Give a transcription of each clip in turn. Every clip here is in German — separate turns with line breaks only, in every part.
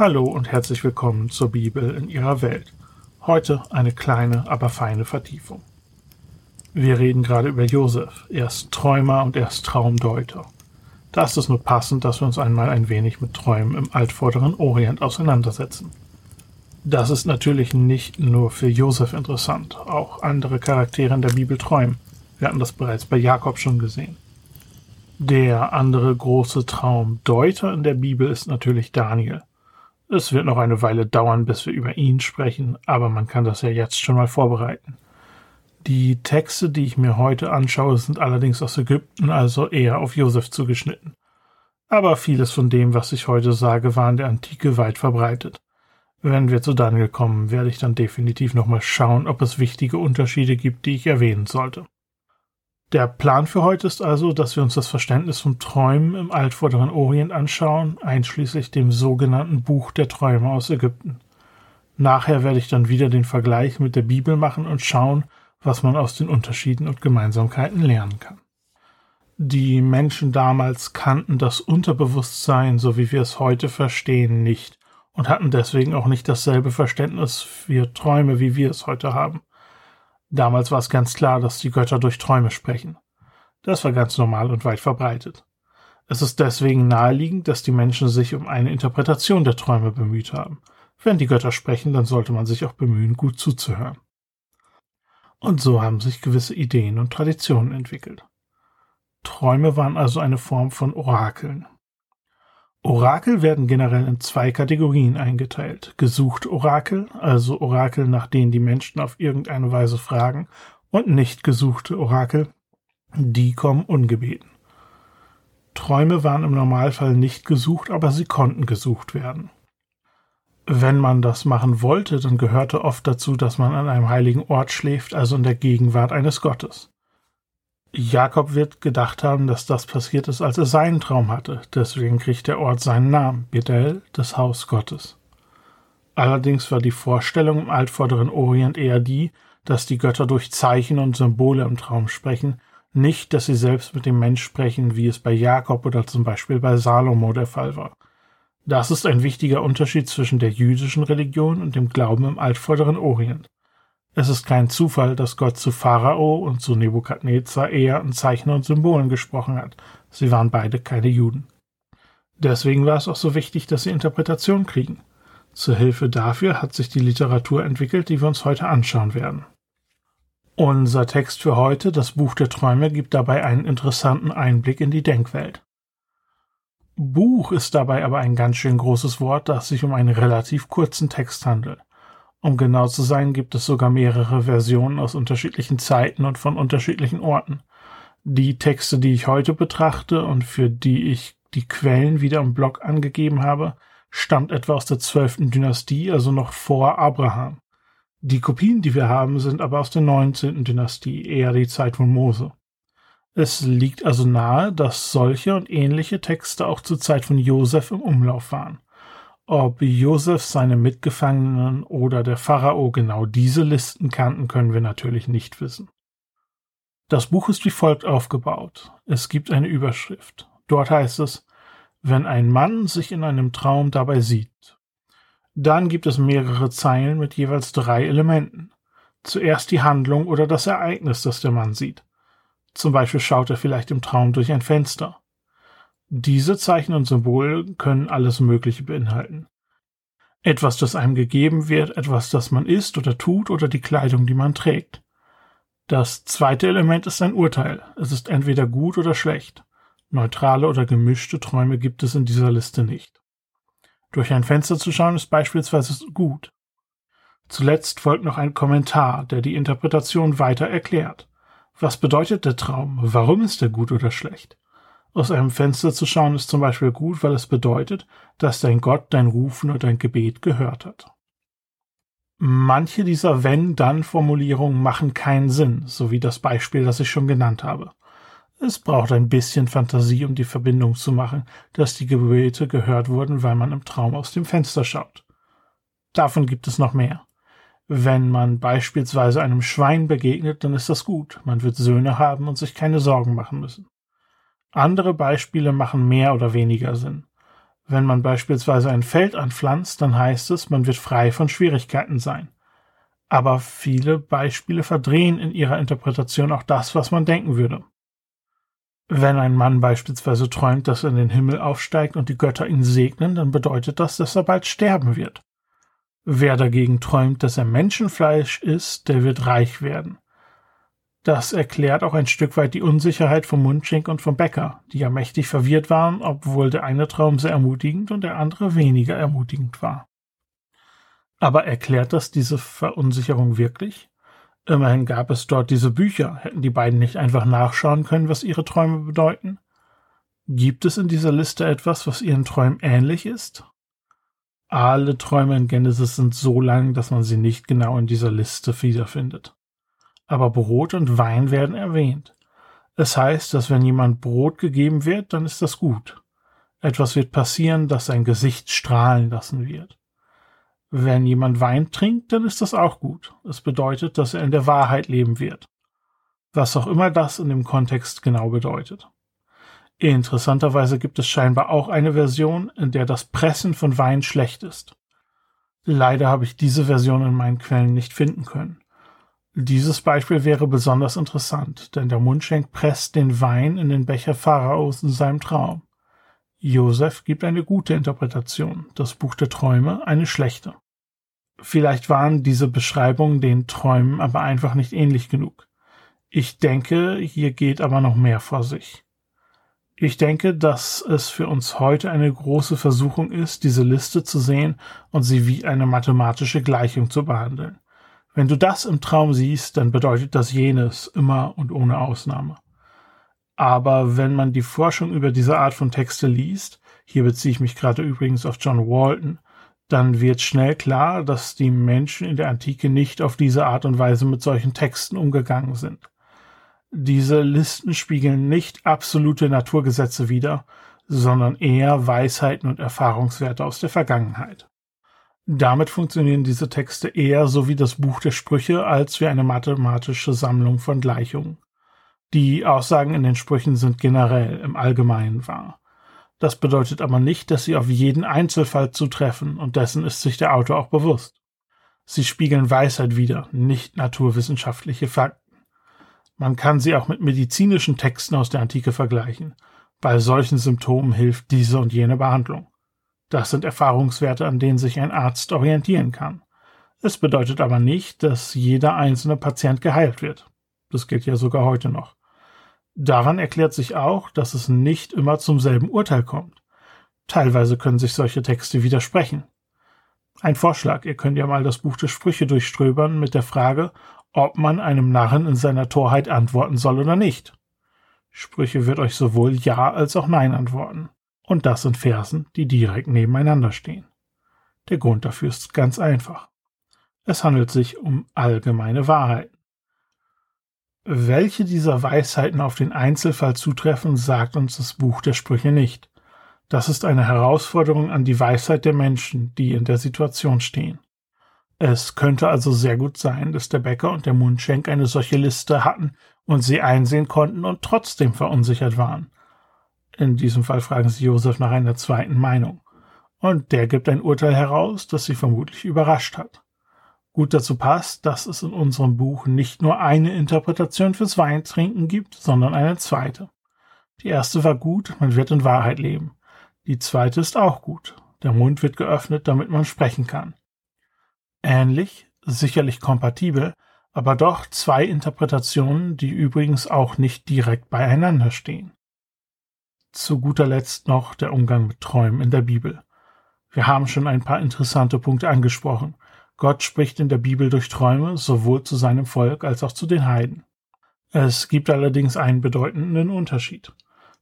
Hallo und herzlich willkommen zur Bibel in ihrer Welt. Heute eine kleine, aber feine Vertiefung. Wir reden gerade über Josef. Er ist Träumer und er ist Traumdeuter. Da ist es nur passend, dass wir uns einmal ein wenig mit Träumen im altvorderen Orient auseinandersetzen. Das ist natürlich nicht nur für Josef interessant, auch andere Charaktere in der Bibel träumen. Wir hatten das bereits bei Jakob schon gesehen. Der andere große Traumdeuter in der Bibel ist natürlich Daniel. Es wird noch eine Weile dauern, bis wir über ihn sprechen, aber man kann das ja jetzt schon mal vorbereiten. Die Texte, die ich mir heute anschaue, sind allerdings aus Ägypten, also eher auf Josef zugeschnitten. Aber vieles von dem, was ich heute sage, war in der Antike weit verbreitet. Wenn wir zu Daniel kommen, werde ich dann definitiv nochmal schauen, ob es wichtige Unterschiede gibt, die ich erwähnen sollte. Der Plan für heute ist also, dass wir uns das Verständnis von Träumen im altvorderen Orient anschauen, einschließlich dem sogenannten Buch der Träume aus Ägypten. Nachher werde ich dann wieder den Vergleich mit der Bibel machen und schauen, was man aus den Unterschieden und Gemeinsamkeiten lernen kann. Die Menschen damals kannten das Unterbewusstsein, so wie wir es heute verstehen, nicht und hatten deswegen auch nicht dasselbe Verständnis für Träume, wie wir es heute haben. Damals war es ganz klar, dass die Götter durch Träume sprechen. Das war ganz normal und weit verbreitet. Es ist deswegen naheliegend, dass die Menschen sich um eine Interpretation der Träume bemüht haben. Wenn die Götter sprechen, dann sollte man sich auch bemühen, gut zuzuhören. Und so haben sich gewisse Ideen und Traditionen entwickelt. Träume waren also eine Form von Orakeln. Orakel werden generell in zwei Kategorien eingeteilt. Gesucht Orakel, also Orakel, nach denen die Menschen auf irgendeine Weise fragen, und nicht gesuchte Orakel, die kommen ungebeten. Träume waren im Normalfall nicht gesucht, aber sie konnten gesucht werden. Wenn man das machen wollte, dann gehörte oft dazu, dass man an einem heiligen Ort schläft, also in der Gegenwart eines Gottes. Jakob wird gedacht haben, dass das passiert ist, als er seinen Traum hatte. Deswegen kriegt der Ort seinen Namen, Bethel, das Haus Gottes. Allerdings war die Vorstellung im altvorderen Orient eher die, dass die Götter durch Zeichen und Symbole im Traum sprechen, nicht, dass sie selbst mit dem Mensch sprechen, wie es bei Jakob oder zum Beispiel bei Salomo der Fall war. Das ist ein wichtiger Unterschied zwischen der jüdischen Religion und dem Glauben im altvorderen Orient. Es ist kein Zufall, dass Gott zu Pharao und zu Nebukadnezar eher in Zeichen und Symbolen gesprochen hat. Sie waren beide keine Juden. Deswegen war es auch so wichtig, dass sie Interpretation kriegen. Zur Hilfe dafür hat sich die Literatur entwickelt, die wir uns heute anschauen werden. Unser Text für heute, das Buch der Träume, gibt dabei einen interessanten Einblick in die Denkwelt. Buch ist dabei aber ein ganz schön großes Wort, das sich um einen relativ kurzen Text handelt. Um genau zu sein, gibt es sogar mehrere Versionen aus unterschiedlichen Zeiten und von unterschiedlichen Orten. Die Texte, die ich heute betrachte und für die ich die Quellen wieder im Blog angegeben habe, stammt etwa aus der zwölften Dynastie, also noch vor Abraham. Die Kopien, die wir haben, sind aber aus der neunzehnten Dynastie, eher die Zeit von Mose. Es liegt also nahe, dass solche und ähnliche Texte auch zur Zeit von Josef im Umlauf waren. Ob Josef seine Mitgefangenen oder der Pharao genau diese Listen kannten, können wir natürlich nicht wissen. Das Buch ist wie folgt aufgebaut. Es gibt eine Überschrift. Dort heißt es, wenn ein Mann sich in einem Traum dabei sieht. Dann gibt es mehrere Zeilen mit jeweils drei Elementen. Zuerst die Handlung oder das Ereignis, das der Mann sieht. Zum Beispiel schaut er vielleicht im Traum durch ein Fenster. Diese Zeichen und Symbole können alles Mögliche beinhalten. Etwas, das einem gegeben wird, etwas, das man isst oder tut oder die Kleidung, die man trägt. Das zweite Element ist ein Urteil. Es ist entweder gut oder schlecht. Neutrale oder gemischte Träume gibt es in dieser Liste nicht. Durch ein Fenster zu schauen ist beispielsweise gut. Zuletzt folgt noch ein Kommentar, der die Interpretation weiter erklärt. Was bedeutet der Traum? Warum ist er gut oder schlecht? Aus einem Fenster zu schauen ist zum Beispiel gut, weil es bedeutet, dass dein Gott dein Rufen und dein Gebet gehört hat. Manche dieser Wenn-Dann-Formulierungen machen keinen Sinn, so wie das Beispiel, das ich schon genannt habe. Es braucht ein bisschen Fantasie, um die Verbindung zu machen, dass die Gebete gehört wurden, weil man im Traum aus dem Fenster schaut. Davon gibt es noch mehr. Wenn man beispielsweise einem Schwein begegnet, dann ist das gut. Man wird Söhne haben und sich keine Sorgen machen müssen. Andere Beispiele machen mehr oder weniger Sinn. Wenn man beispielsweise ein Feld anpflanzt, dann heißt es, man wird frei von Schwierigkeiten sein. Aber viele Beispiele verdrehen in ihrer Interpretation auch das, was man denken würde. Wenn ein Mann beispielsweise träumt, dass er in den Himmel aufsteigt und die Götter ihn segnen, dann bedeutet das, dass er bald sterben wird. Wer dagegen träumt, dass er Menschenfleisch ist, der wird reich werden. Das erklärt auch ein Stück weit die Unsicherheit vom Mundschenk und vom Bäcker, die ja mächtig verwirrt waren, obwohl der eine Traum sehr ermutigend und der andere weniger ermutigend war. Aber erklärt das diese Verunsicherung wirklich? Immerhin gab es dort diese Bücher. Hätten die beiden nicht einfach nachschauen können, was ihre Träume bedeuten? Gibt es in dieser Liste etwas, was ihren Träumen ähnlich ist? Alle Träume in Genesis sind so lang, dass man sie nicht genau in dieser Liste wiederfindet. Aber Brot und Wein werden erwähnt. Es heißt, dass wenn jemand Brot gegeben wird, dann ist das gut. Etwas wird passieren, das sein Gesicht strahlen lassen wird. Wenn jemand Wein trinkt, dann ist das auch gut. Es bedeutet, dass er in der Wahrheit leben wird. Was auch immer das in dem Kontext genau bedeutet. Interessanterweise gibt es scheinbar auch eine Version, in der das Pressen von Wein schlecht ist. Leider habe ich diese Version in meinen Quellen nicht finden können. Dieses Beispiel wäre besonders interessant, denn der Mundschenk presst den Wein in den Becher Pharaos in seinem Traum. Josef gibt eine gute Interpretation, das Buch der Träume eine schlechte. Vielleicht waren diese Beschreibungen den Träumen aber einfach nicht ähnlich genug. Ich denke, hier geht aber noch mehr vor sich. Ich denke, dass es für uns heute eine große Versuchung ist, diese Liste zu sehen und sie wie eine mathematische Gleichung zu behandeln. Wenn du das im Traum siehst, dann bedeutet das jenes immer und ohne Ausnahme. Aber wenn man die Forschung über diese Art von Texte liest, hier beziehe ich mich gerade übrigens auf John Walton, dann wird schnell klar, dass die Menschen in der Antike nicht auf diese Art und Weise mit solchen Texten umgegangen sind. Diese Listen spiegeln nicht absolute Naturgesetze wider, sondern eher Weisheiten und Erfahrungswerte aus der Vergangenheit. Damit funktionieren diese Texte eher so wie das Buch der Sprüche als wie eine mathematische Sammlung von Gleichungen. Die Aussagen in den Sprüchen sind generell im Allgemeinen wahr. Das bedeutet aber nicht, dass sie auf jeden Einzelfall zutreffen, und dessen ist sich der Autor auch bewusst. Sie spiegeln Weisheit wider, nicht naturwissenschaftliche Fakten. Man kann sie auch mit medizinischen Texten aus der Antike vergleichen. Bei solchen Symptomen hilft diese und jene Behandlung. Das sind Erfahrungswerte, an denen sich ein Arzt orientieren kann. Es bedeutet aber nicht, dass jeder einzelne Patient geheilt wird. Das gilt ja sogar heute noch. Daran erklärt sich auch, dass es nicht immer zum selben Urteil kommt. Teilweise können sich solche Texte widersprechen. Ein Vorschlag, ihr könnt ja mal das Buch der Sprüche durchströbern mit der Frage, ob man einem Narren in seiner Torheit antworten soll oder nicht. Sprüche wird euch sowohl Ja als auch Nein antworten. Und das in Versen, die direkt nebeneinander stehen. Der Grund dafür ist ganz einfach. Es handelt sich um allgemeine Wahrheiten. Welche dieser Weisheiten auf den Einzelfall zutreffen, sagt uns das Buch der Sprüche nicht. Das ist eine Herausforderung an die Weisheit der Menschen, die in der Situation stehen. Es könnte also sehr gut sein, dass der Bäcker und der Mundschenk eine solche Liste hatten und sie einsehen konnten und trotzdem verunsichert waren. In diesem Fall fragen sie Josef nach einer zweiten Meinung. Und der gibt ein Urteil heraus, das sie vermutlich überrascht hat gut dazu passt, dass es in unserem Buch nicht nur eine Interpretation fürs Weintrinken gibt, sondern eine zweite. Die erste war gut, man wird in Wahrheit leben. Die zweite ist auch gut. Der Mund wird geöffnet, damit man sprechen kann. Ähnlich, sicherlich kompatibel, aber doch zwei Interpretationen, die übrigens auch nicht direkt beieinander stehen. Zu guter Letzt noch der Umgang mit Träumen in der Bibel. Wir haben schon ein paar interessante Punkte angesprochen. Gott spricht in der Bibel durch Träume sowohl zu seinem Volk als auch zu den Heiden. Es gibt allerdings einen bedeutenden Unterschied.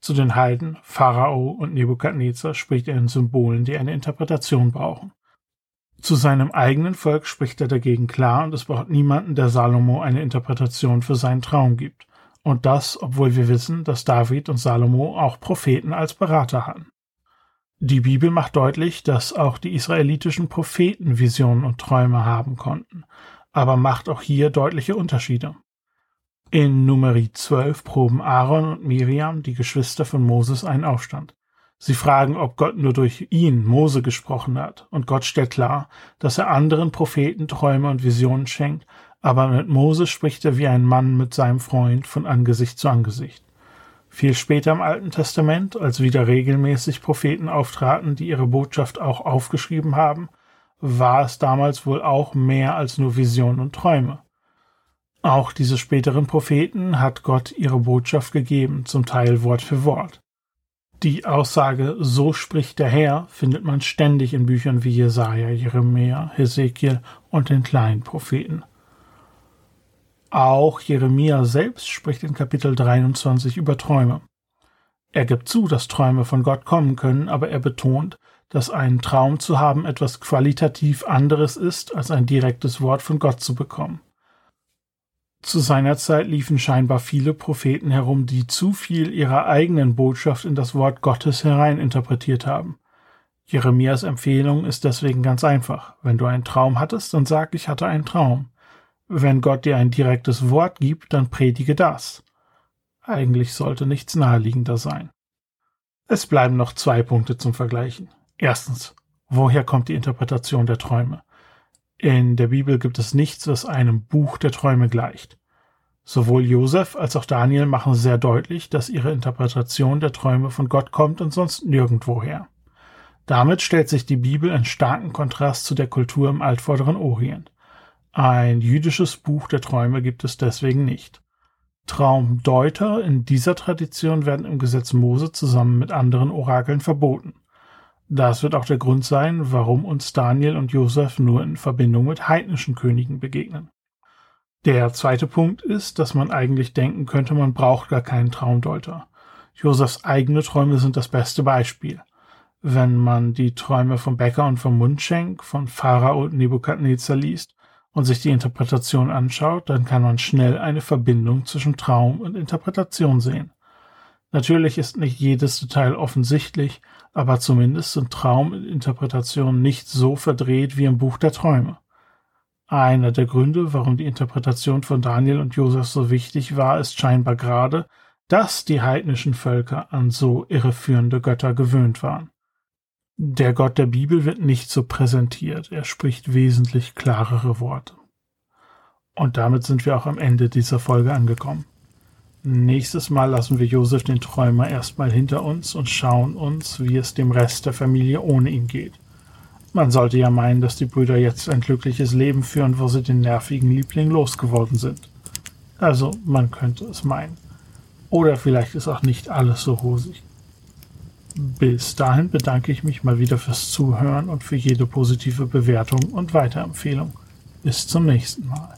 Zu den Heiden, Pharao und Nebukadnezar spricht er in Symbolen, die eine Interpretation brauchen. Zu seinem eigenen Volk spricht er dagegen klar und es braucht niemanden, der Salomo eine Interpretation für seinen Traum gibt. Und das, obwohl wir wissen, dass David und Salomo auch Propheten als Berater hatten. Die Bibel macht deutlich, dass auch die israelitischen Propheten Visionen und Träume haben konnten, aber macht auch hier deutliche Unterschiede. In Numeri 12 proben Aaron und Miriam, die Geschwister von Moses, einen Aufstand. Sie fragen, ob Gott nur durch ihn, Mose, gesprochen hat, und Gott stellt klar, dass er anderen Propheten Träume und Visionen schenkt, aber mit Mose spricht er wie ein Mann mit seinem Freund von Angesicht zu Angesicht. Viel später im Alten Testament, als wieder regelmäßig Propheten auftraten, die ihre Botschaft auch aufgeschrieben haben, war es damals wohl auch mehr als nur Visionen und Träume. Auch diese späteren Propheten hat Gott ihre Botschaft gegeben, zum Teil Wort für Wort. Die Aussage So spricht der Herr findet man ständig in Büchern wie Jesaja, Jeremia, Hesekiel und den kleinen Propheten. Auch Jeremia selbst spricht in Kapitel 23 über Träume. Er gibt zu, dass Träume von Gott kommen können, aber er betont, dass ein Traum zu haben etwas qualitativ anderes ist, als ein direktes Wort von Gott zu bekommen. Zu seiner Zeit liefen scheinbar viele Propheten herum, die zu viel ihrer eigenen Botschaft in das Wort Gottes hereininterpretiert haben. Jeremias Empfehlung ist deswegen ganz einfach. Wenn du einen Traum hattest, dann sag, ich hatte einen Traum. Wenn Gott dir ein direktes Wort gibt, dann predige das. Eigentlich sollte nichts naheliegender sein. Es bleiben noch zwei Punkte zum Vergleichen. Erstens, woher kommt die Interpretation der Träume? In der Bibel gibt es nichts, was einem Buch der Träume gleicht. Sowohl Josef als auch Daniel machen sehr deutlich, dass ihre Interpretation der Träume von Gott kommt und sonst nirgendwoher. Damit stellt sich die Bibel in starken Kontrast zu der Kultur im altvorderen Orient. Ein jüdisches Buch der Träume gibt es deswegen nicht. Traumdeuter in dieser Tradition werden im Gesetz Mose zusammen mit anderen Orakeln verboten. Das wird auch der Grund sein, warum uns Daniel und Josef nur in Verbindung mit heidnischen Königen begegnen. Der zweite Punkt ist, dass man eigentlich denken könnte, man braucht gar keinen Traumdeuter. Josefs eigene Träume sind das beste Beispiel. Wenn man die Träume von Becker und von Mundschenk, von Pharao und Nebukadnezar liest und sich die Interpretation anschaut, dann kann man schnell eine Verbindung zwischen Traum und Interpretation sehen. Natürlich ist nicht jedes Detail offensichtlich, aber zumindest sind Traum und Interpretation nicht so verdreht wie im Buch der Träume. Einer der Gründe, warum die Interpretation von Daniel und Josef so wichtig war, ist scheinbar gerade, dass die heidnischen Völker an so irreführende Götter gewöhnt waren. Der Gott der Bibel wird nicht so präsentiert, er spricht wesentlich klarere Worte. Und damit sind wir auch am Ende dieser Folge angekommen. Nächstes Mal lassen wir Josef den Träumer erstmal hinter uns und schauen uns, wie es dem Rest der Familie ohne ihn geht. Man sollte ja meinen, dass die Brüder jetzt ein glückliches Leben führen, wo sie den nervigen Liebling losgeworden sind. Also, man könnte es meinen. Oder vielleicht ist auch nicht alles so rosig. Bis dahin bedanke ich mich mal wieder fürs Zuhören und für jede positive Bewertung und Weiterempfehlung. Bis zum nächsten Mal.